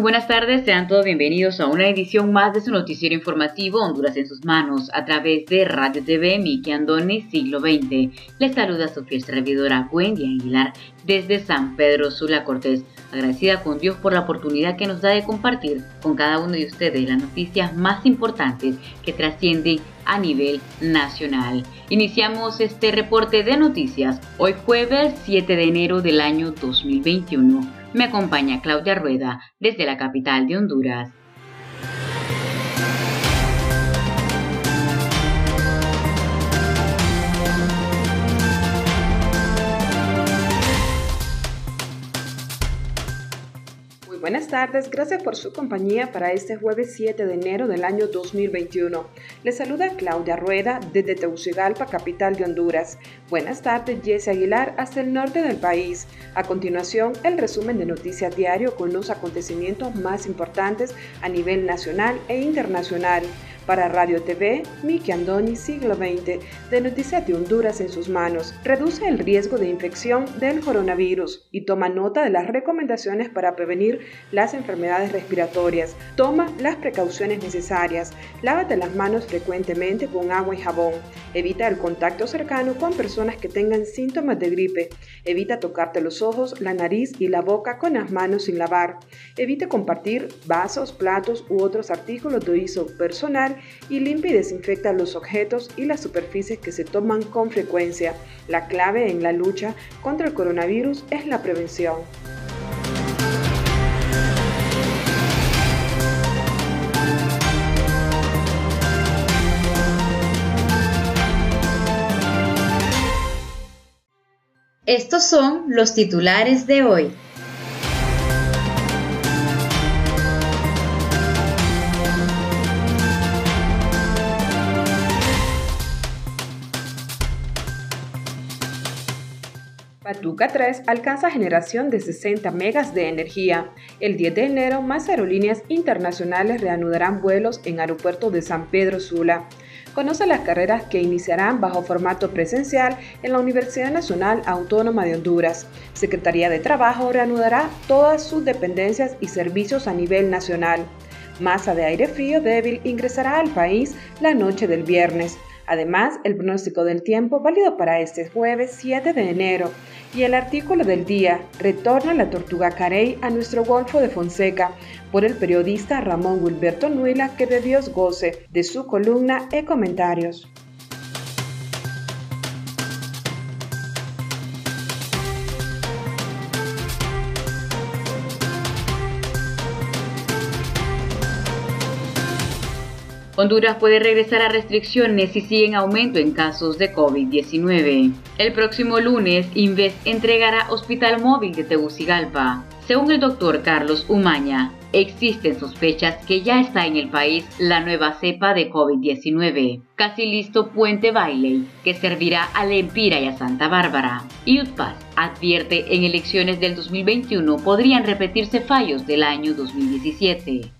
Muy buenas tardes, sean todos bienvenidos a una edición más de su noticiero informativo Honduras en sus manos a través de Radio TV Miki Andoni Siglo XX. Les saluda su fiel servidora Wendy Aguilar desde San Pedro Sula Cortés, agradecida con Dios por la oportunidad que nos da de compartir con cada uno de ustedes las noticias más importantes que trascienden a nivel nacional. Iniciamos este reporte de noticias hoy jueves 7 de enero del año 2021 me acompaña Claudia Rueda desde la capital de Honduras. Buenas tardes, gracias por su compañía para este jueves 7 de enero del año 2021. Les saluda Claudia Rueda desde Tegucigalpa, capital de Honduras. Buenas tardes, Jesse Aguilar, hasta el norte del país. A continuación, el resumen de Noticias Diario con los acontecimientos más importantes a nivel nacional e internacional. Para Radio TV, Miki Andoni, siglo XX, de Noticias de Honduras en sus manos, reduce el riesgo de infección del coronavirus y toma nota de las recomendaciones para prevenir las enfermedades respiratorias. Toma las precauciones necesarias. Lávate las manos frecuentemente con agua y jabón. Evita el contacto cercano con personas que tengan síntomas de gripe. Evita tocarte los ojos, la nariz y la boca con las manos sin lavar. Evite compartir vasos, platos u otros artículos de uso personal y limpia y desinfecta los objetos y las superficies que se toman con frecuencia. La clave en la lucha contra el coronavirus es la prevención. Estos son los titulares de hoy. Patuca 3 alcanza generación de 60 megas de energía. El 10 de enero, más aerolíneas internacionales reanudarán vuelos en aeropuerto de San Pedro Sula. Conoce las carreras que iniciarán bajo formato presencial en la Universidad Nacional Autónoma de Honduras. Secretaría de Trabajo reanudará todas sus dependencias y servicios a nivel nacional. Masa de aire frío débil ingresará al país la noche del viernes. Además, el pronóstico del tiempo válido para este jueves 7 de enero y el artículo del día retorna la tortuga carey a nuestro Golfo de Fonseca por el periodista Ramón Wilberto Nuila que de Dios goce de su columna e comentarios. Honduras puede regresar a restricciones si sigue en aumento en casos de COVID-19. El próximo lunes, Inves entregará Hospital Móvil de Tegucigalpa. Según el doctor Carlos Umaña, existen sospechas que ya está en el país la nueva cepa de COVID-19. Casi listo Puente Bailey, que servirá a Lempira y a Santa Bárbara. Y UTPAS advierte en elecciones del 2021 podrían repetirse fallos del año 2017.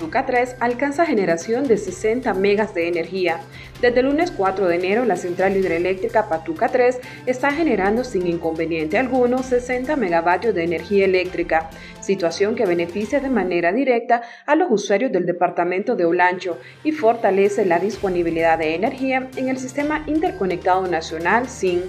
Patuca 3 alcanza generación de 60 megas de energía. Desde el lunes 4 de enero, la central hidroeléctrica Patuca 3 está generando sin inconveniente alguno 60 megavatios de energía eléctrica, situación que beneficia de manera directa a los usuarios del departamento de Olancho y fortalece la disponibilidad de energía en el Sistema Interconectado Nacional SIN.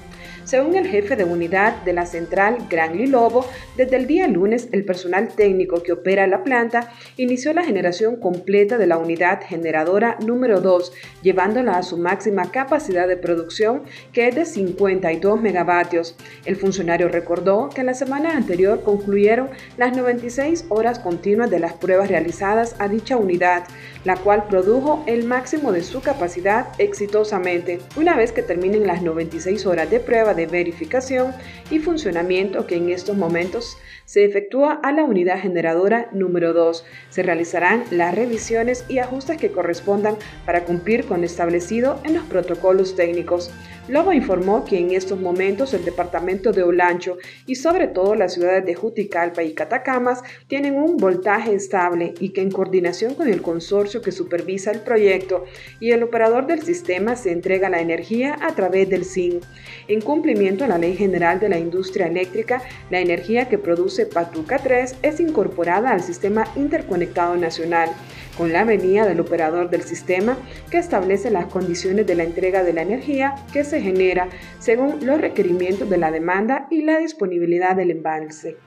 Según el jefe de unidad de la central Gran Lilobo, desde el día lunes el personal técnico que opera la planta inició la generación completa de la unidad generadora número 2, llevándola a su máxima capacidad de producción, que es de 52 megavatios. El funcionario recordó que la semana anterior concluyeron las 96 horas continuas de las pruebas realizadas a dicha unidad, la cual produjo el máximo de su capacidad exitosamente. Una vez que terminen las 96 horas de prueba de verificación y funcionamiento que en estos momentos se efectúa a la unidad generadora número 2. Se realizarán las revisiones y ajustes que correspondan para cumplir con lo establecido en los protocolos técnicos. Lobo informó que en estos momentos el departamento de Olancho y sobre todo las ciudades de Juticalpa y Catacamas tienen un voltaje estable y que en coordinación con el consorcio que supervisa el proyecto y el operador del sistema se entrega la energía a través del SIN. En cumplimiento a la Ley General de la Industria Eléctrica, la energía que produce Patuca 3 es incorporada al Sistema Interconectado Nacional con la venida del operador del sistema que establece las condiciones de la entrega de la energía que se genera según los requerimientos de la demanda y la disponibilidad del embalse.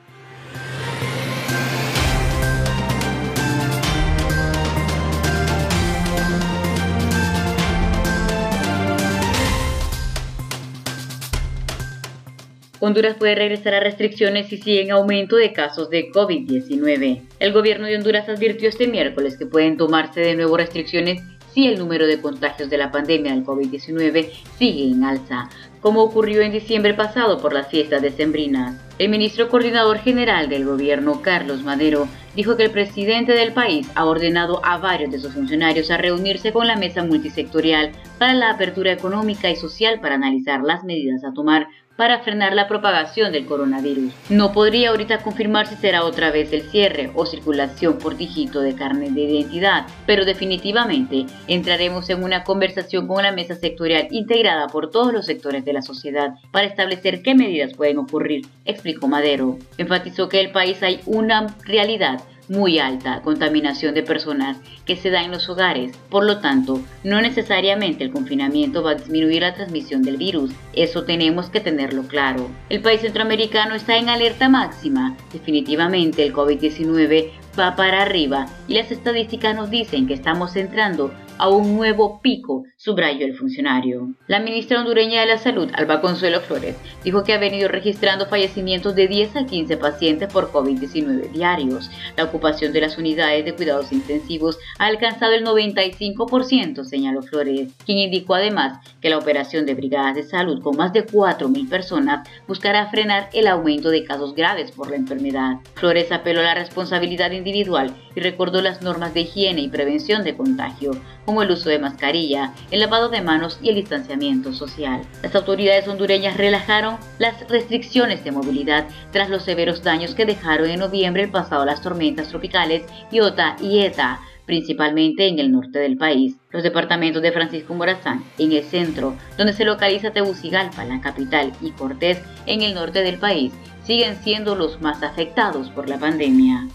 Honduras puede regresar a restricciones si sigue en aumento de casos de COVID-19. El gobierno de Honduras advirtió este miércoles que pueden tomarse de nuevo restricciones si el número de contagios de la pandemia del COVID-19 sigue en alza, como ocurrió en diciembre pasado por las fiestas decembrinas. El ministro coordinador general del gobierno, Carlos Madero, dijo que el presidente del país ha ordenado a varios de sus funcionarios a reunirse con la mesa multisectorial para la apertura económica y social para analizar las medidas a tomar para frenar la propagación del coronavirus. No podría ahorita confirmar si será otra vez el cierre o circulación por dígito de carne de identidad, pero definitivamente entraremos en una conversación con la mesa sectorial integrada por todos los sectores de la sociedad para establecer qué medidas pueden ocurrir, explicó Madero. Enfatizó que en el país hay una realidad muy alta contaminación de personas que se da en los hogares. Por lo tanto, no necesariamente el confinamiento va a disminuir la transmisión del virus. Eso tenemos que tenerlo claro. El país centroamericano está en alerta máxima. Definitivamente el COVID-19 va para arriba y las estadísticas nos dicen que estamos entrando a un nuevo pico, subrayó el funcionario. La ministra hondureña de la Salud, Alba Consuelo Flores, dijo que ha venido registrando fallecimientos de 10 a 15 pacientes por COVID-19 diarios. La ocupación de las unidades de cuidados intensivos ha alcanzado el 95%, señaló Flores, quien indicó además que la operación de brigadas de salud con más de 4.000 personas buscará frenar el aumento de casos graves por la enfermedad. Flores apeló a la responsabilidad individual y recordó las normas de higiene y prevención de contagio como el uso de mascarilla, el lavado de manos y el distanciamiento social. Las autoridades hondureñas relajaron las restricciones de movilidad tras los severos daños que dejaron en noviembre el pasado las tormentas tropicales Iota y Eta, principalmente en el norte del país. Los departamentos de Francisco Morazán, en el centro, donde se localiza Tegucigalpa, la capital, y Cortés, en el norte del país, siguen siendo los más afectados por la pandemia.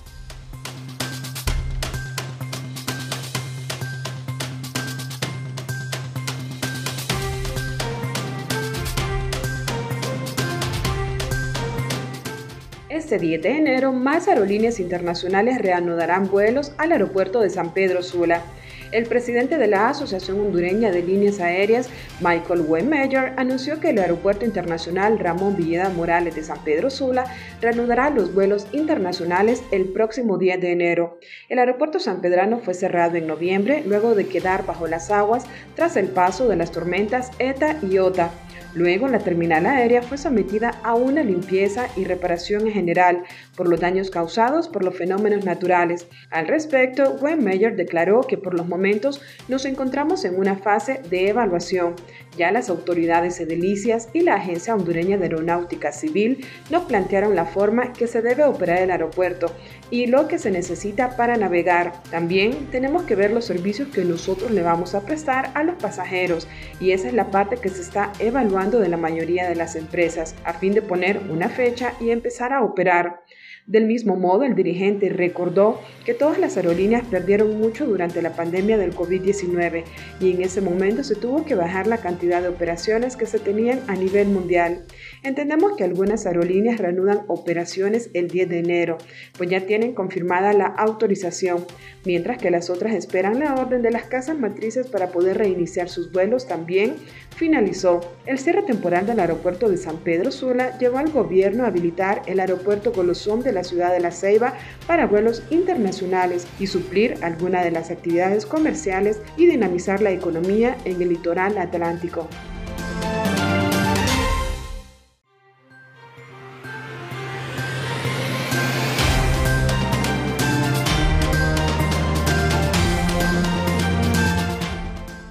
Este 10 de enero, más aerolíneas internacionales reanudarán vuelos al aeropuerto de San Pedro Sula. El presidente de la Asociación Hondureña de Líneas Aéreas, Michael Waymeyer, anunció que el Aeropuerto Internacional Ramón Villeda Morales de San Pedro Sula reanudará los vuelos internacionales el próximo 10 de enero. El aeropuerto sanpedrano fue cerrado en noviembre luego de quedar bajo las aguas tras el paso de las tormentas ETA y OTA. Luego, la terminal aérea fue sometida a una limpieza y reparación en general por los daños causados por los fenómenos naturales. Al respecto, Wayne declaró que por los momentos nos encontramos en una fase de evaluación. Ya las autoridades edilicias y la Agencia Hondureña de Aeronáutica Civil nos plantearon la forma que se debe operar el aeropuerto y lo que se necesita para navegar. También tenemos que ver los servicios que nosotros le vamos a prestar a los pasajeros y esa es la parte que se está evaluando de la mayoría de las empresas a fin de poner una fecha y empezar a operar. Del mismo modo, el dirigente recordó que todas las aerolíneas perdieron mucho durante la pandemia del COVID-19 y en ese momento se tuvo que bajar la cantidad de operaciones que se tenían a nivel mundial. Entendemos que algunas aerolíneas reanudan operaciones el 10 de enero, pues ya tienen confirmada la autorización, mientras que las otras esperan la orden de las casas matrices para poder reiniciar sus vuelos también finalizó. El cierre temporal del aeropuerto de San Pedro Sula llevó al gobierno a habilitar el aeropuerto Golosón de la ciudad de La Ceiba para vuelos internacionales y suplir algunas de las actividades comerciales y dinamizar la economía en el litoral atlántico.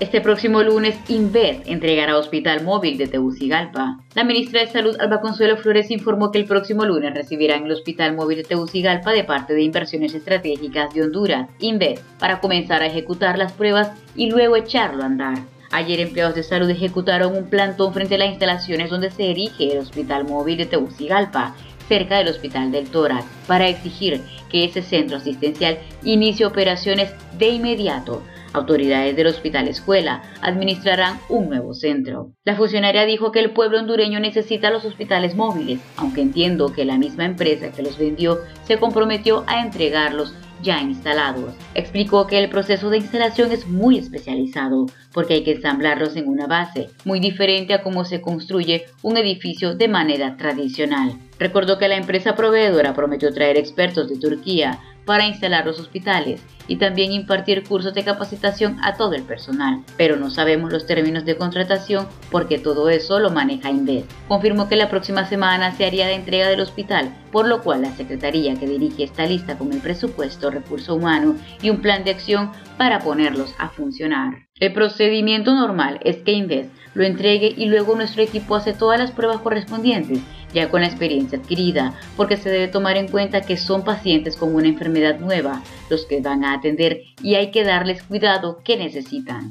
Este próximo lunes, Inves entregará Hospital Móvil de Tegucigalpa. La ministra de Salud, Alba Consuelo Flores, informó que el próximo lunes recibirán el Hospital Móvil de Tegucigalpa de parte de Inversiones Estratégicas de Honduras, Inves, para comenzar a ejecutar las pruebas y luego echarlo a andar. Ayer empleados de salud ejecutaron un plantón frente a las instalaciones donde se erige el Hospital Móvil de Tegucigalpa, cerca del Hospital del Tórax, para exigir que ese centro asistencial inicie operaciones de inmediato Autoridades del Hospital Escuela administrarán un nuevo centro. La funcionaria dijo que el pueblo hondureño necesita los hospitales móviles, aunque entiendo que la misma empresa que los vendió se comprometió a entregarlos ya instalados. Explicó que el proceso de instalación es muy especializado porque hay que ensamblarlos en una base, muy diferente a cómo se construye un edificio de manera tradicional. Recordó que la empresa proveedora prometió traer expertos de Turquía para instalar los hospitales y también impartir cursos de capacitación a todo el personal, pero no sabemos los términos de contratación porque todo eso lo maneja Inves. Confirmó que la próxima semana se haría la entrega del hospital, por lo cual la Secretaría que dirige esta lista con el presupuesto, recurso humano y un plan de acción para ponerlos a funcionar. El procedimiento normal es que Inves lo entregue y luego nuestro equipo hace todas las pruebas correspondientes ya con la experiencia adquirida, porque se debe tomar en cuenta que son pacientes con una enfermedad nueva los que van a atender y hay que darles cuidado que necesitan.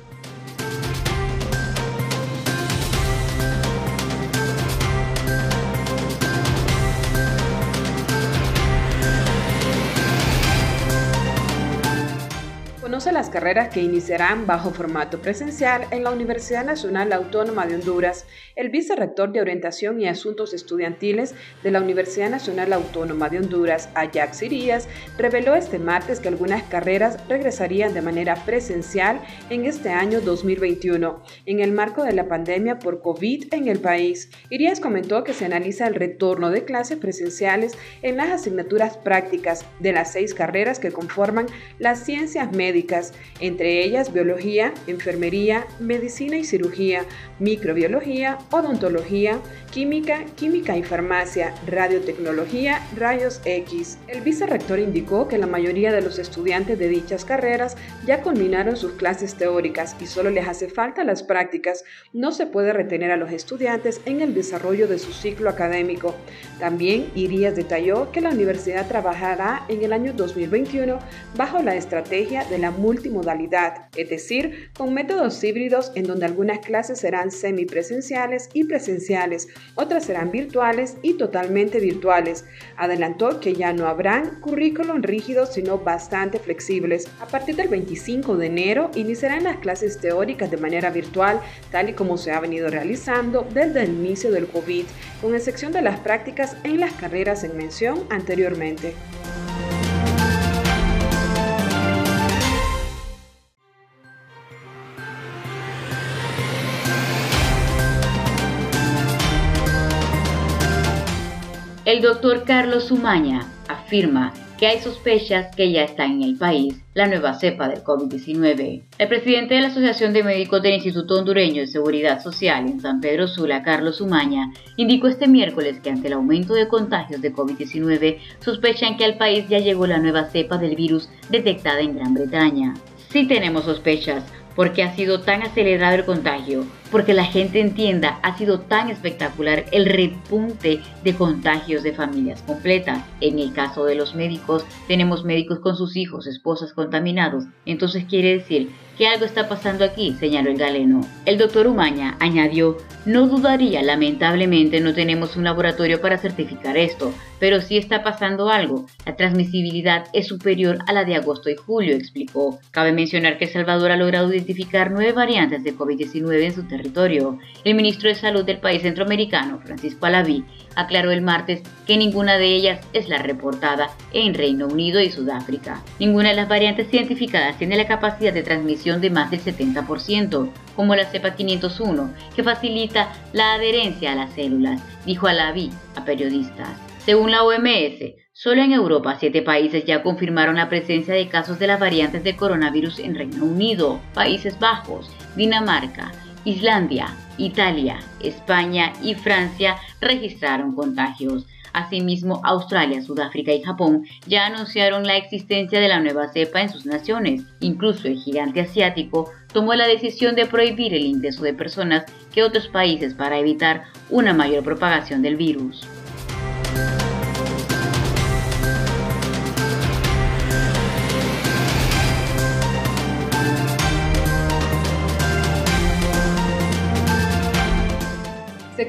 Las carreras que iniciarán bajo formato presencial en la Universidad Nacional Autónoma de Honduras. El vicerrector de Orientación y Asuntos Estudiantiles de la Universidad Nacional Autónoma de Honduras, Ajax Irías, reveló este martes que algunas carreras regresarían de manera presencial en este año 2021, en el marco de la pandemia por COVID en el país. Irías comentó que se analiza el retorno de clases presenciales en las asignaturas prácticas de las seis carreras que conforman las ciencias médicas entre ellas biología, enfermería, medicina y cirugía, microbiología, odontología, química, química y farmacia, radiotecnología, rayos X. El vicerrector indicó que la mayoría de los estudiantes de dichas carreras ya culminaron sus clases teóricas y solo les hace falta las prácticas. No se puede retener a los estudiantes en el desarrollo de su ciclo académico. También Irías detalló que la universidad trabajará en el año 2021 bajo la estrategia de la multimodalidad, es decir, con métodos híbridos en donde algunas clases serán semipresenciales y presenciales, otras serán virtuales y totalmente virtuales. Adelantó que ya no habrán currículum rígidos, sino bastante flexibles. A partir del 25 de enero iniciarán las clases teóricas de manera virtual, tal y como se ha venido realizando desde el inicio del COVID, con excepción de las prácticas en las carreras en mención anteriormente. El doctor Carlos Sumaña afirma que hay sospechas que ya está en el país la nueva cepa del COVID-19. El presidente de la Asociación de Médicos del Instituto Hondureño de Seguridad Social en San Pedro Sula, Carlos Sumaña, indicó este miércoles que ante el aumento de contagios de COVID-19 sospechan que al país ya llegó la nueva cepa del virus detectada en Gran Bretaña. Sí tenemos sospechas, porque ha sido tan acelerado el contagio, porque la gente entienda, ha sido tan espectacular el repunte de contagios de familias completas. En el caso de los médicos, tenemos médicos con sus hijos, esposas contaminados. Entonces quiere decir que algo está pasando aquí, señaló el galeno. El doctor Umaña añadió, no dudaría, lamentablemente no tenemos un laboratorio para certificar esto, pero sí está pasando algo. La transmisibilidad es superior a la de agosto y julio, explicó. Cabe mencionar que El Salvador ha logrado identificar nueve variantes de COVID-19 en su territorio el ministro de Salud del país centroamericano, Francisco Alaví, aclaró el martes que ninguna de ellas es la reportada en Reino Unido y Sudáfrica. Ninguna de las variantes identificadas tiene la capacidad de transmisión de más del 70%, como la cepa 501, que facilita la adherencia a las células, dijo Alaví a periodistas. Según la OMS, Solo en Europa, siete países ya confirmaron la presencia de casos de las variantes de coronavirus en Reino Unido, Países Bajos, Dinamarca, Islandia, Italia, España y Francia registraron contagios. Asimismo, Australia, Sudáfrica y Japón ya anunciaron la existencia de la nueva cepa en sus naciones. Incluso el gigante asiático tomó la decisión de prohibir el ingreso de personas que otros países para evitar una mayor propagación del virus.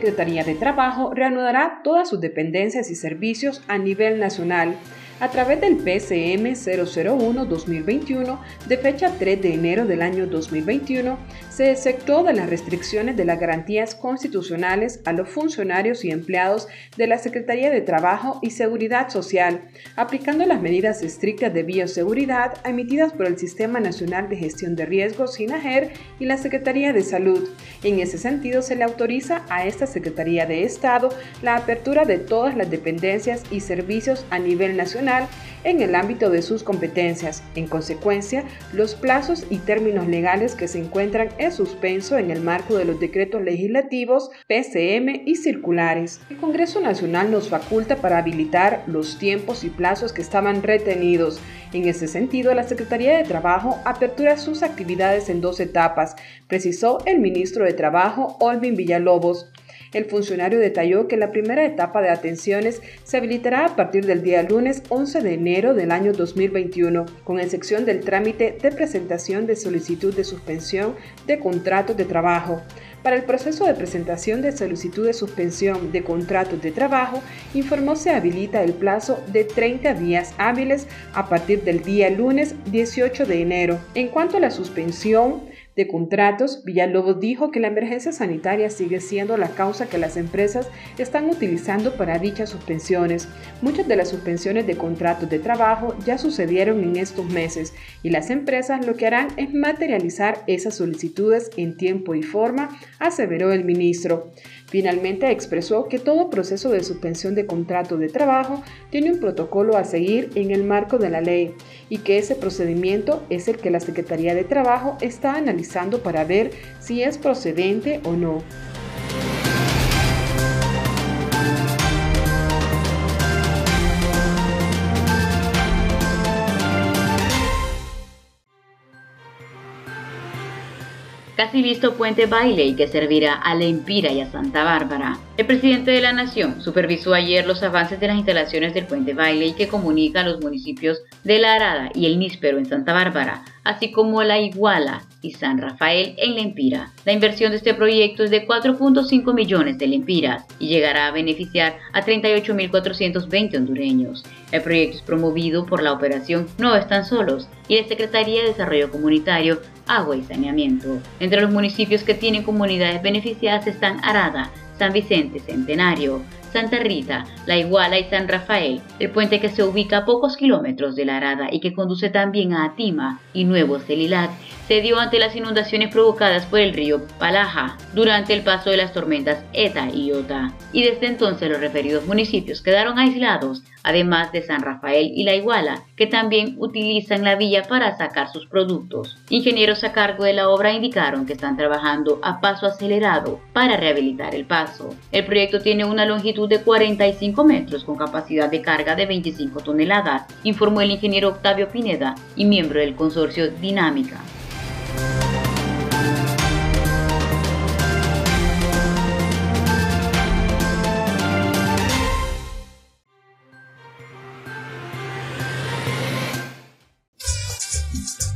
Secretaría de Trabajo reanudará todas sus dependencias y servicios a nivel nacional a través del PCM 001-2021 de fecha 3 de enero del año 2021, se exceptuó de las restricciones de las garantías constitucionales a los funcionarios y empleados de la Secretaría de Trabajo y Seguridad Social, aplicando las medidas estrictas de bioseguridad emitidas por el Sistema Nacional de Gestión de Riesgos, SINAGER, y la Secretaría de Salud. En ese sentido, se le autoriza a esta Secretaría de Estado la apertura de todas las dependencias y servicios a nivel nacional en el ámbito de sus competencias. En consecuencia, los plazos y términos legales que se encuentran en suspenso en el marco de los decretos legislativos, PCM y circulares. El Congreso Nacional nos faculta para habilitar los tiempos y plazos que estaban retenidos. En ese sentido, la Secretaría de Trabajo apertura sus actividades en dos etapas, precisó el ministro de Trabajo, Olvin Villalobos. El funcionario detalló que la primera etapa de atenciones se habilitará a partir del día lunes 11 de enero del año 2021, con excepción del trámite de presentación de solicitud de suspensión de contratos de trabajo. Para el proceso de presentación de solicitud de suspensión de contratos de trabajo, informó se habilita el plazo de 30 días hábiles a partir del día lunes 18 de enero. En cuanto a la suspensión, de contratos, Villalobos dijo que la emergencia sanitaria sigue siendo la causa que las empresas están utilizando para dichas suspensiones. Muchas de las suspensiones de contratos de trabajo ya sucedieron en estos meses y las empresas lo que harán es materializar esas solicitudes en tiempo y forma, aseveró el ministro. Finalmente expresó que todo proceso de suspensión de contrato de trabajo tiene un protocolo a seguir en el marco de la ley y que ese procedimiento es el que la Secretaría de Trabajo está analizando para ver si es procedente o no. Casi listo puente Bailey que servirá a La Empira y a Santa Bárbara. El presidente de la Nación supervisó ayer los avances de las instalaciones del puente Bailey que comunica a los municipios de La Arada y el Níspero en Santa Bárbara, así como La Iguala y San Rafael en Lempira. La inversión de este proyecto es de 4.5 millones de lempiras y llegará a beneficiar a 38.420 hondureños. El proyecto es promovido por la operación No Están Solos y la Secretaría de Desarrollo Comunitario, Agua y Saneamiento. Entre los municipios que tienen comunidades beneficiadas están Arada, San Vicente Centenario, Santa Rita, La Iguala y San Rafael, el puente que se ubica a pocos kilómetros de Arada y que conduce también a Atima y Nuevo Celilac, se dio ante las inundaciones provocadas por el río Palaja durante el paso de las tormentas Eta y Iota, y desde entonces los referidos municipios quedaron aislados, además de San Rafael y La Iguala, que también utilizan la villa para sacar sus productos. Ingenieros a cargo de la obra indicaron que están trabajando a paso acelerado para rehabilitar el paso. El proyecto tiene una longitud de 45 metros con capacidad de carga de 25 toneladas, informó el ingeniero Octavio Pineda y miembro del consorcio Dinámica.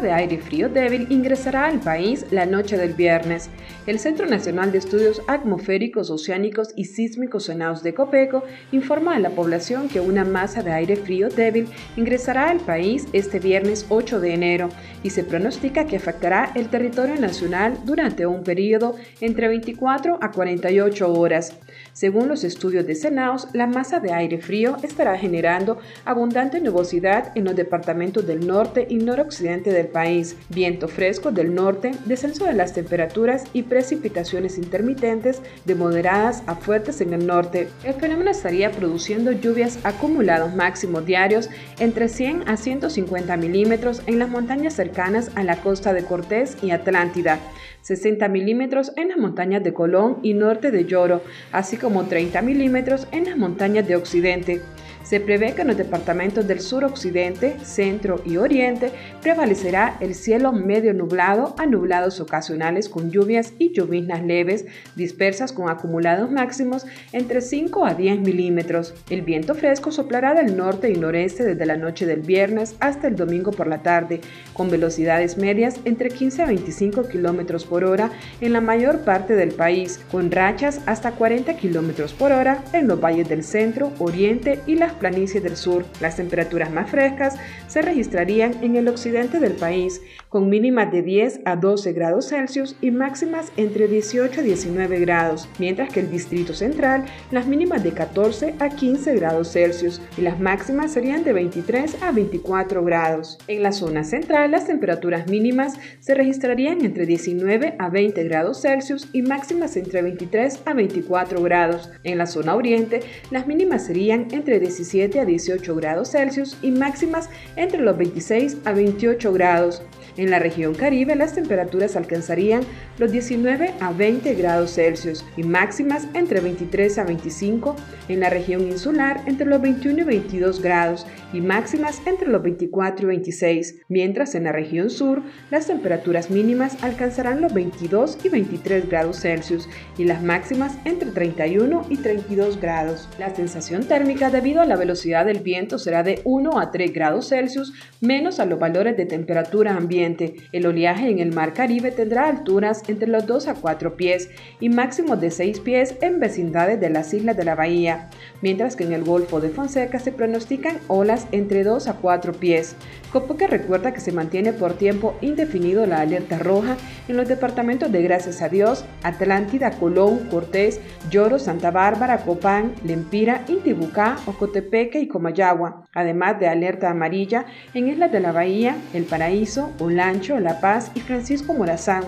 De aire frío débil ingresará al país la noche del viernes. El Centro Nacional de Estudios Atmosféricos, Oceánicos y Sísmicos Senados de Copeco informa a la población que una masa de aire frío débil ingresará al país este viernes 8 de enero y se pronostica que afectará el territorio nacional durante un periodo entre 24 a 48 horas. Según los estudios de Senaos, la masa de aire frío estará generando abundante nubosidad en los departamentos del norte y noroccidente del país, viento fresco del norte, descenso de las temperaturas y precipitaciones intermitentes de moderadas a fuertes en el norte. El fenómeno estaría produciendo lluvias acumulados máximos diarios entre 100 a 150 milímetros en las montañas cercanas a la costa de Cortés y Atlántida, 60 milímetros en las montañas de Colón y norte de Lloro, así como 30 milímetros en las montañas de Occidente. Se prevé que en los departamentos del sur-occidente, centro y oriente prevalecerá el cielo medio nublado a nublados ocasionales con lluvias y lloviznas leves dispersas con acumulados máximos entre 5 a 10 milímetros. El viento fresco soplará del norte y noreste desde la noche del viernes hasta el domingo por la tarde, con velocidades medias entre 15 a 25 kilómetros por hora en la mayor parte del país, con rachas hasta 40 kilómetros por hora en los valles del centro, oriente y las planicies del sur. Las temperaturas más frescas se registrarían en el occidente del país, con mínimas de 10 a 12 grados Celsius y máximas entre 18 a 19 grados, mientras que el distrito central las mínimas de 14 a 15 grados Celsius y las máximas serían de 23 a 24 grados. En la zona central las temperaturas mínimas se registrarían entre 19 a 20 grados Celsius y máximas entre 23 a 24 grados. En la zona oriente las mínimas serían entre 17 a 18 grados Celsius y máximas entre los 26 a 28 grados. En la región Caribe las temperaturas alcanzarían los 19 a 20 grados Celsius y máximas entre 23 a 25. En la región insular entre los 21 y 22 grados y máximas entre los 24 y 26. Mientras en la región sur las temperaturas mínimas alcanzarán los 22 y 23 grados Celsius y las máximas entre 31 y 32 grados. La sensación térmica debido a la velocidad del viento será de 1 a 3 grados Celsius menos a los valores de temperatura ambiente El oleaje en el mar Caribe tendrá alturas entre los 2 a 4 pies y máximos de 6 pies en vecindades de las islas de la bahía, mientras que en el Golfo de Fonseca se pronostican olas entre 2 a 4 pies. Copoque recuerda que se mantiene por tiempo indefinido la alerta roja en los departamentos de Gracias a Dios, Atlántida, Colón, Cortés, Lloro, Santa Bárbara, Copán, Lempira, Intibucá, Ocotepeque y Comayagua, además de alerta amarilla en Islas de la Bahía, El Paraíso, Olancho, La Paz y Francisco Morazán,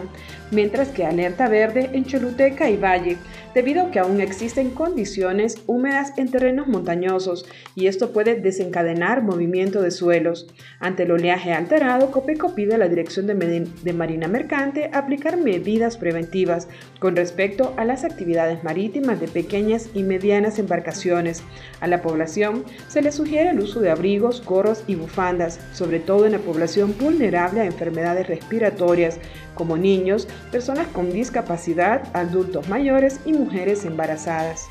mientras que alerta verde en Choluteca y Valle, debido a que aún existen condiciones húmedas en terrenos montañosos y esto puede desencadenar movimiento de suelos. Ante el oleaje alterado, Copeco pide a la Dirección de, Marina Mercante aplicar medidas preventivas con respecto a las actividades marítimas de pequeñas y medianas embarcaciones. A la población se le sugiere el uso de abrigos, gorros y bufandas, sobre todo en la población vulnerable a enfermedades respiratorias, como niños, personas con discapacidad, adultos mayores y mujeres embarazadas.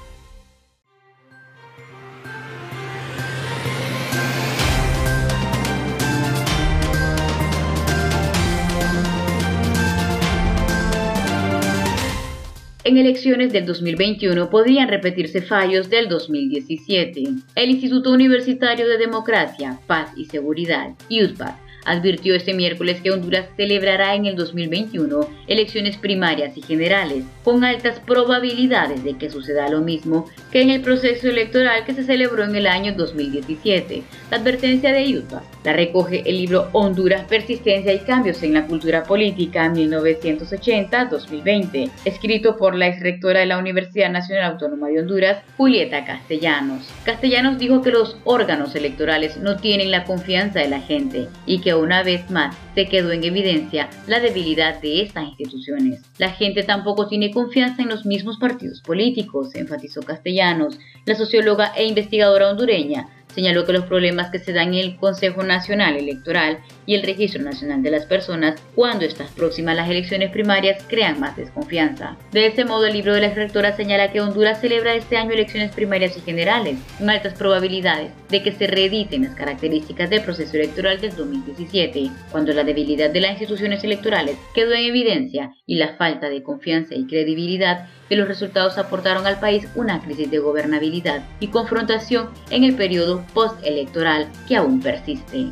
En elecciones del 2021 podrían repetirse fallos del 2017. El Instituto Universitario de Democracia, Paz y Seguridad, IUSPAD, advirtió este miércoles que Honduras celebrará en el 2021 elecciones primarias y generales, con altas probabilidades de que suceda lo mismo que en el proceso electoral que se celebró en el año 2017. La advertencia de Utah la recoge el libro Honduras, Persistencia y Cambios en la Cultura Política 1980-2020, escrito por la exrectora de la Universidad Nacional Autónoma de Honduras, Julieta Castellanos. Castellanos dijo que los órganos electorales no tienen la confianza de la gente y que una vez más se quedó en evidencia la debilidad de estas instituciones. La gente tampoco tiene confianza en los mismos partidos políticos, enfatizó Castellanos, la socióloga e investigadora hondureña señaló que los problemas que se dan en el Consejo Nacional Electoral y el Registro Nacional de las Personas cuando estas próximas las elecciones primarias crean más desconfianza. De ese modo, el libro de la rectora señala que Honduras celebra este año elecciones primarias y generales, con altas probabilidades de que se reediten las características del proceso electoral del 2017, cuando la debilidad de las instituciones electorales quedó en evidencia y la falta de confianza y credibilidad de los resultados aportaron al país una crisis de gobernabilidad y confrontación en el periodo postelectoral que aún persiste.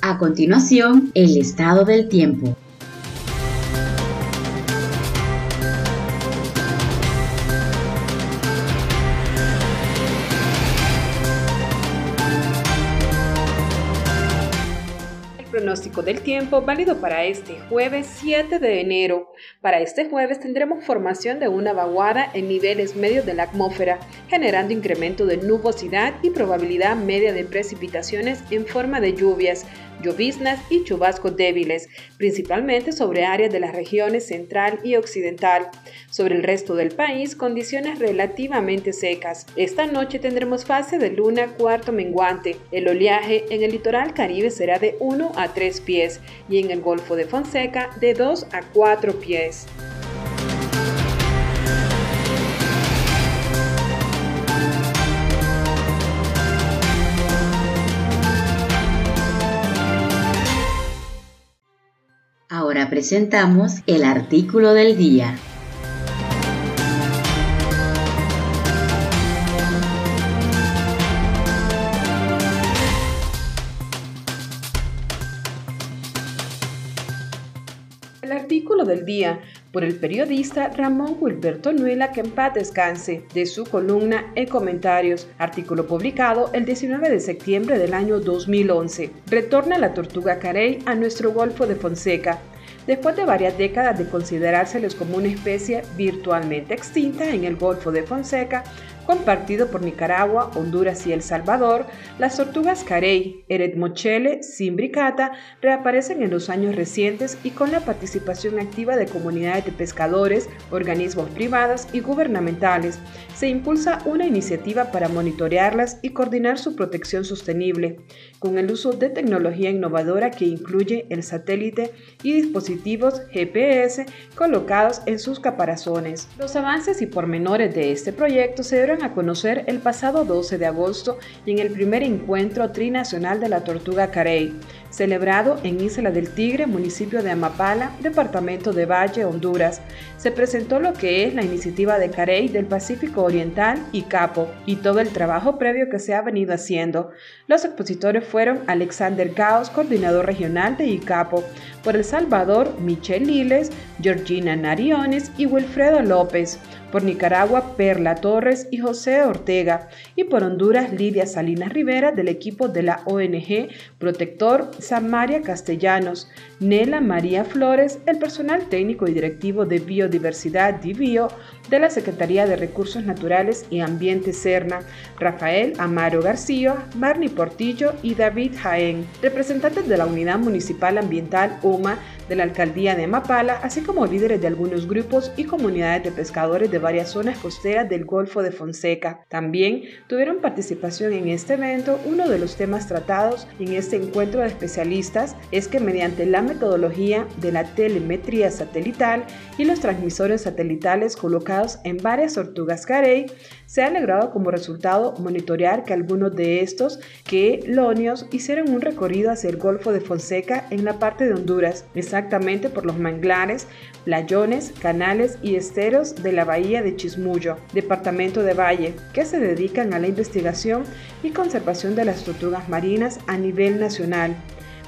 A continuación, el estado del tiempo. Pronóstico del tiempo válido para este jueves 7 de enero. Para este jueves tendremos formación de una vaguada en niveles medios de la atmósfera, generando incremento de nubosidad y probabilidad media de precipitaciones en forma de lluvias, lloviznas y chubascos débiles, principalmente sobre áreas de las regiones central y occidental. Sobre el resto del país, condiciones relativamente secas. Esta noche tendremos fase de luna cuarto menguante. El oleaje en el litoral caribe será de 1 a 3 pies y en el Golfo de Fonseca de 2 a 4 pies. Ahora presentamos el artículo del día. Por el periodista Ramón Wilberto Nuela que en paz descanse, de su columna e comentarios, artículo publicado el 19 de septiembre del año 2011. Retorna la tortuga carey a nuestro Golfo de Fonseca, después de varias décadas de considerárselos como una especie virtualmente extinta en el Golfo de Fonseca, compartido por Nicaragua, Honduras y El Salvador, las tortugas carey, eretmochele, simbricata reaparecen en los años recientes y con la participación activa de comunidades de pescadores, organismos privados y gubernamentales, se impulsa una iniciativa para monitorearlas y coordinar su protección sostenible, con el uso de tecnología innovadora que incluye el satélite y dispositivos GPS colocados en sus caparazones. Los avances y pormenores de este proyecto se dieron a conocer el pasado 12 de agosto en el primer encuentro trinacional de la tortuga carey, celebrado en Isla del Tigre, municipio de Amapala, departamento de Valle, Honduras. Se presentó lo que es la iniciativa de Carey del Pacífico Oriental y Capo y todo el trabajo previo que se ha venido haciendo. Los expositores fueron Alexander Gaos, coordinador regional de ICAPO, por El Salvador, Michelle Liles, Georgina Nariones y Wilfredo López por Nicaragua Perla Torres y José Ortega, y por Honduras Lidia Salinas Rivera del equipo de la ONG Protector Samaria Castellanos, Nela María Flores, el personal técnico y directivo de Biodiversidad DIVIO de la Secretaría de Recursos Naturales y Ambiente Cerna, Rafael Amaro García, Marni Portillo y David Jaén, representantes de la Unidad Municipal Ambiental UMA de la Alcaldía de Mapala, así como líderes de algunos grupos y comunidades de pescadores de varias zonas costeras del Golfo de Fonseca. También tuvieron participación en este evento. Uno de los temas tratados en este encuentro de especialistas es que mediante la metodología de la telemetría satelital y los transmisores satelitales colocados en varias tortugas carey, se ha logrado como resultado monitorear que algunos de estos que lonios hicieron un recorrido hacia el Golfo de Fonseca en la parte de Honduras, exactamente por los manglares, playones, canales y esteros de la bahía de Chismullo, departamento de Valle, que se dedican a la investigación y conservación de las tortugas marinas a nivel nacional.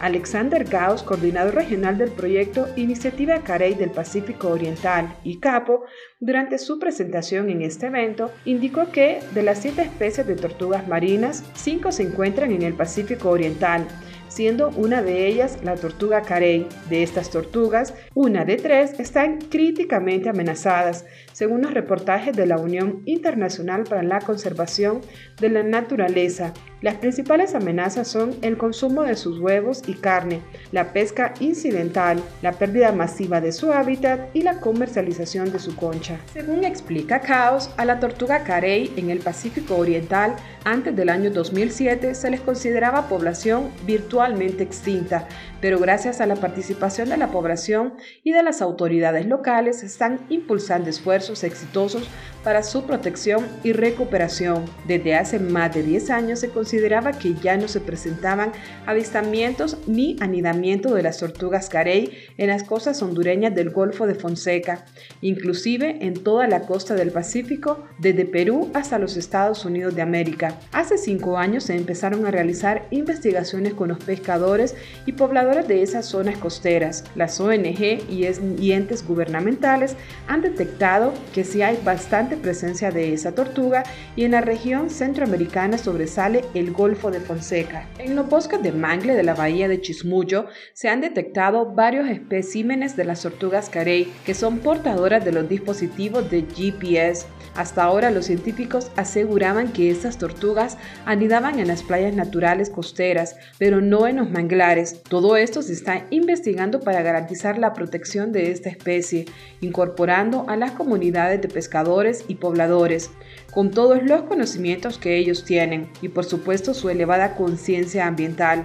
Alexander Gauss, coordinador regional del proyecto Iniciativa Carey del Pacífico Oriental y Capo, durante su presentación en este evento, indicó que de las siete especies de tortugas marinas, cinco se encuentran en el Pacífico Oriental, siendo una de ellas la tortuga carey. De estas tortugas, una de tres están críticamente amenazadas, según los reportajes de la Unión Internacional para la Conservación de la Naturaleza. Las principales amenazas son el consumo de sus huevos y carne, la pesca incidental, la pérdida masiva de su hábitat y la comercialización de su concha. Según explica Caos, a la tortuga carey en el Pacífico Oriental antes del año 2007 se les consideraba población virtualmente extinta, pero gracias a la participación de la población y de las autoridades locales están impulsando esfuerzos exitosos para su protección y recuperación. Desde hace más de 10 años se consideraba que ya no se presentaban avistamientos ni anidamiento de las tortugas carey en las costas hondureñas del Golfo de Fonseca, inclusive en toda la costa del Pacífico, desde Perú hasta los Estados Unidos de América. Hace cinco años se empezaron a realizar investigaciones con los pescadores y pobladores de esas zonas costeras. Las ONG y entes gubernamentales han detectado que si hay bastante presencia de esa tortuga y en la región centroamericana sobresale el Golfo de Fonseca. En los bosques de mangle de la bahía de Chismullo se han detectado varios especímenes de las tortugas carey que son portadoras de los dispositivos de GPS. Hasta ahora los científicos aseguraban que estas tortugas anidaban en las playas naturales costeras, pero no en los manglares. Todo esto se está investigando para garantizar la protección de esta especie, incorporando a las comunidades de pescadores y pobladores, con todos los conocimientos que ellos tienen y por supuesto su elevada conciencia ambiental.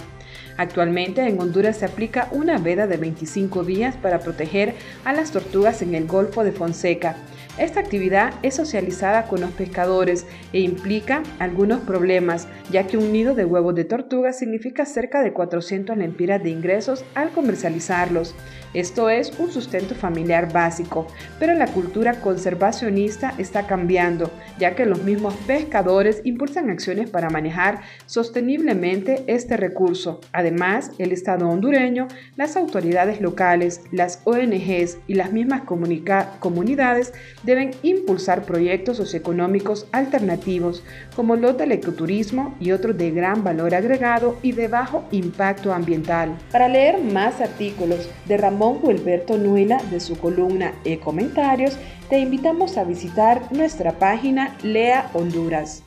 Actualmente en Honduras se aplica una veda de 25 días para proteger a las tortugas en el Golfo de Fonseca. Esta actividad es socializada con los pescadores e implica algunos problemas, ya que un nido de huevos de tortuga significa cerca de 400 lempiras de ingresos al comercializarlos. Esto es un sustento familiar básico, pero la cultura conservacionista está cambiando, ya que los mismos pescadores impulsan acciones para manejar sosteniblemente este recurso. Además, el Estado hondureño, las autoridades locales, las ONGs y las mismas comunidades deben impulsar proyectos socioeconómicos alternativos como los del ecoturismo y otros de gran valor agregado y de bajo impacto ambiental. Para leer más artículos de Ramón Wilberto Nuila de su columna E Comentarios, te invitamos a visitar nuestra página Lea Honduras.